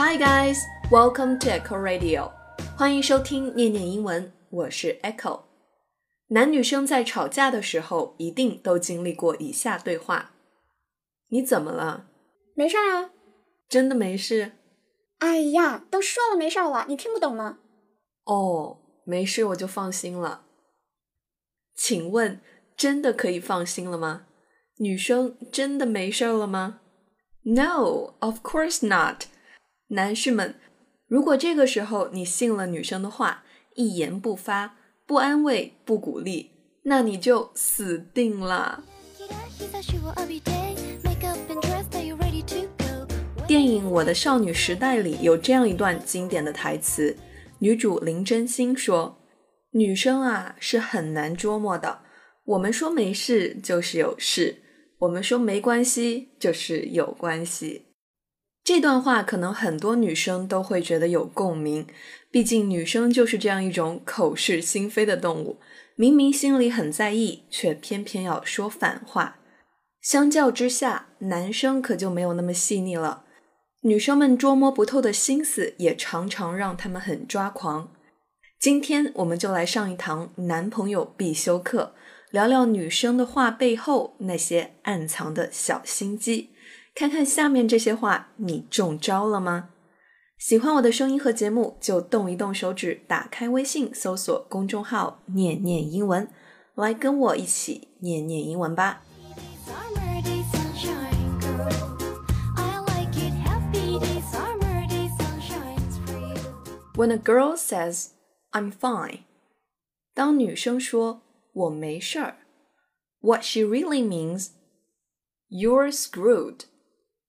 Hi guys, welcome to Echo Radio，欢迎收听念念英文，我是 Echo。男女生在吵架的时候，一定都经历过以下对话：你怎么了？没事儿啊。真的没事？哎呀，都说了没事儿了，你听不懂吗？哦，没事，我就放心了。请问，真的可以放心了吗？女生真的没事了吗？No, of course not。男士们，如果这个时候你信了女生的话，一言不发，不安慰，不鼓励，那你就死定了。电影《我的少女时代》里有这样一段经典的台词，女主林真心说：“女生啊是很难捉摸的，我们说没事就是有事，我们说没关系就是有关系。”这段话可能很多女生都会觉得有共鸣，毕竟女生就是这样一种口是心非的动物，明明心里很在意，却偏偏要说反话。相较之下，男生可就没有那么细腻了。女生们捉摸不透的心思，也常常让他们很抓狂。今天我们就来上一堂男朋友必修课，聊聊女生的话背后那些暗藏的小心机。看看下面这些话，你中招了吗？喜欢我的声音和节目，就动一动手指，打开微信，搜索公众号“念念英文”，来跟我一起念念英文吧。When a girl says "I'm fine"，当女生说我没事儿，what she really means "You're screwed."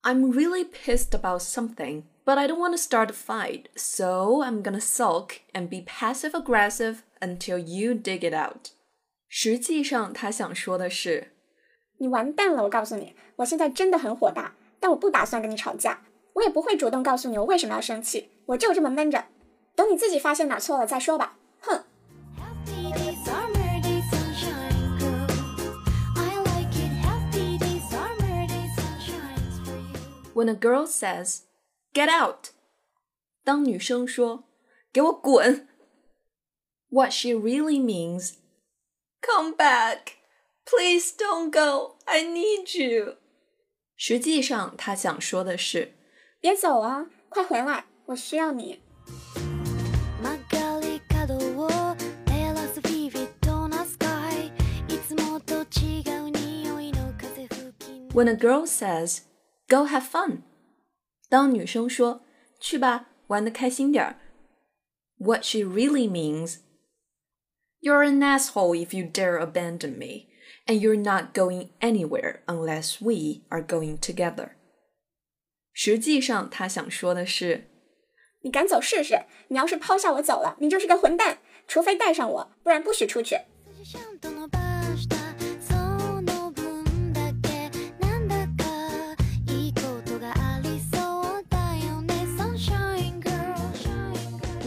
I'm really pissed about something, but I don't want to start a fight, so I'm gonna sulk and be passive aggressive until you dig it out. 实际上，他想说的是，你完蛋了！我告诉你，我现在真的很火大，但我不打算跟你吵架，我也不会主动告诉你我为什么要生气，我就这么闷着。等你自己发现哪错了再说吧。哼。 When a girl says "Get out"，当女生说“给我滚 ”，what she really means "Come back, please don't go, I need you"。实际上，她想说的是“别走啊，快回来，我需要你”。When a girl says "Go have fun"，当女生说“去吧，玩的开心点儿 ”，what she really means "You're an asshole if you dare abandon me, and you're not going anywhere unless we are going together。实际上，她想说的是：“你敢走试试？你要是抛下我走了，你就是个混蛋。除非带上我，不然不许出去。”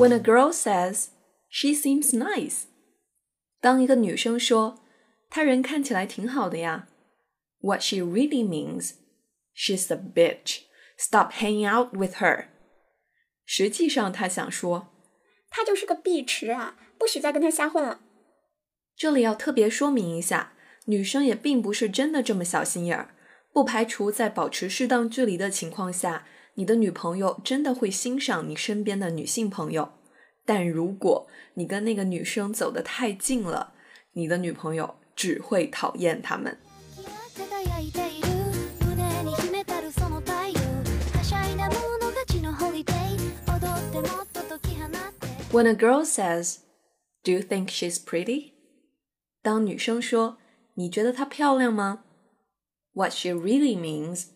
When a girl says she seems nice，当一个女生说她人看起来挺好的呀，what she really means she's a bitch. Stop hanging out with her。实际上她想说，她就是个碧池啊，不许再跟她瞎混了。这里要特别说明一下，女生也并不是真的这么小心眼儿，不排除在保持适当距离的情况下。 你的女朋友真的会欣赏你身边的女性朋友，但如果你跟那个女生走得太近了，你的女朋友只会讨厌他们。When a girl says, "Do you think she's pretty?" 当女生说你觉得她漂亮吗？What she really means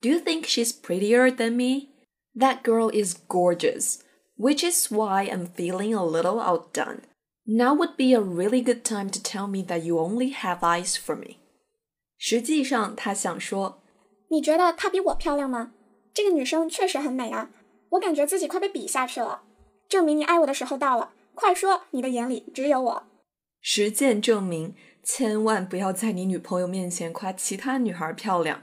do you think she's prettier than me? That girl is gorgeous, which is why I'm feeling a little outdone. Now would be a really good time to tell me that you only have eyes for me. 实际上，他想说，你觉得她比我漂亮吗？这个女生确实很美啊，我感觉自己快被比下去了。证明你爱我的时候到了，快说，你的眼里只有我。实践证明，千万不要在你女朋友面前夸其他女孩漂亮。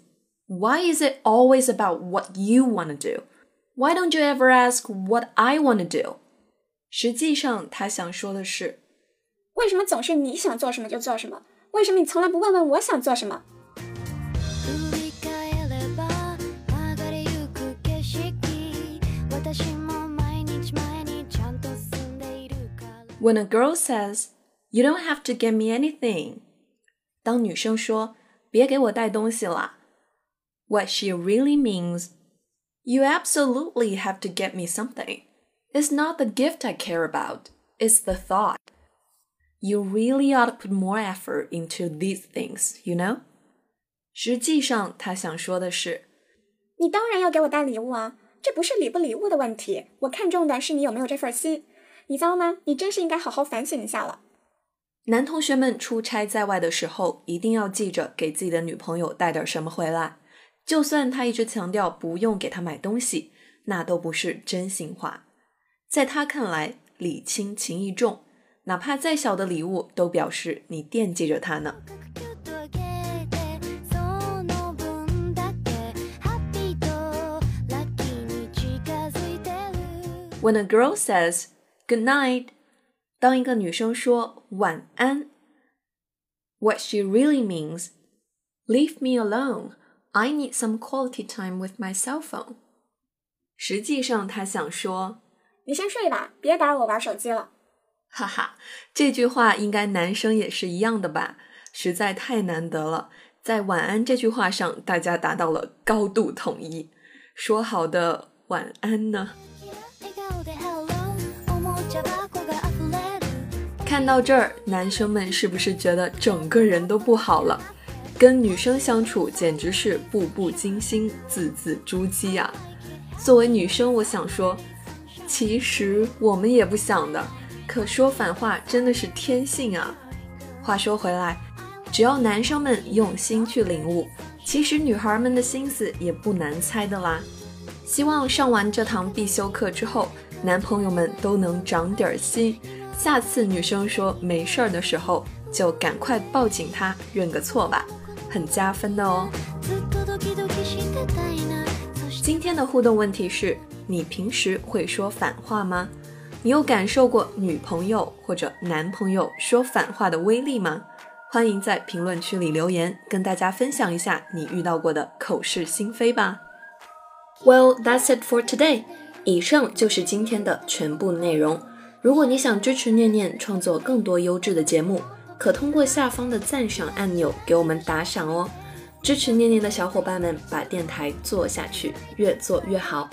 why is it always about what you want to do? Why don't you ever ask what I want to do? 实际上，她想说的是，为什么总是你想做什么就做什么？为什么你从来不问问我想做什么？ When a girl says, "You don't have to get me anything," 当女生说别给我带东西了 ，what she really means, "You absolutely have to get me something." It's not the gift I care about, it's the thought. You really ought to put more effort into these things, you know? 实际上，她想说的是，你当然要给我带礼物啊，这不是礼不礼物的问题，我看重的是你有没有这份心。你糟吗？你真是应该好好反省一下了。男同学们出差在外的时候，一定要记着给自己的女朋友带点什么回来。 就算他一直强调不用给她买东西，那都不是真心话。在他看来，礼轻情意重，哪怕再小的礼物，都表示你惦记着他呢。When a girl says good night，当一个女生说晚安，what she really means, leave me alone. I need some quality time with my cell phone. 实际上，他想说，你先睡吧，别打扰我玩手机了。哈哈，这句话应该男生也是一样的吧？实在太难得了，在晚安这句话上，大家达到了高度统一。说好的晚安呢？看到这儿，男生们是不是觉得整个人都不好了？跟女生相处简直是步步惊心，字字珠玑啊！作为女生，我想说，其实我们也不想的，可说反话真的是天性啊。话说回来，只要男生们用心去领悟，其实女孩们的心思也不难猜的啦。希望上完这堂必修课之后，男朋友们都能长点儿心。下次女生说没事儿的时候，就赶快抱紧她，认个错吧，很加分的哦。今天的互动问题是你平时会说反话吗？你有感受过女朋友或者男朋友说反话的威力吗？欢迎在评论区里留言，跟大家分享一下你遇到过的口是心非吧。Well, that's it for today. 以上就是今天的全部内容。如果你想支持念念创作更多优质的节目，可通过下方的赞赏按钮给我们打赏哦。支持念念的小伙伴们，把电台做下去，越做越好。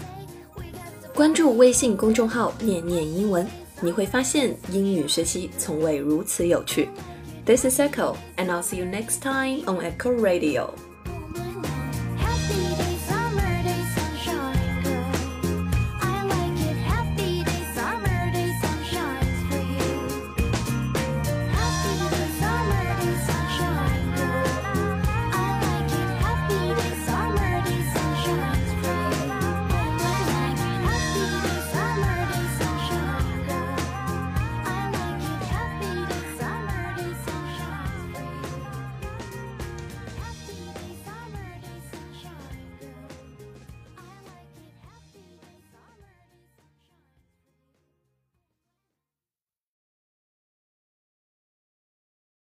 关注微信公众号“念念英文”，你会发现英语学习从未如此有趣。This is Echo, and I'll see you next time on Echo Radio.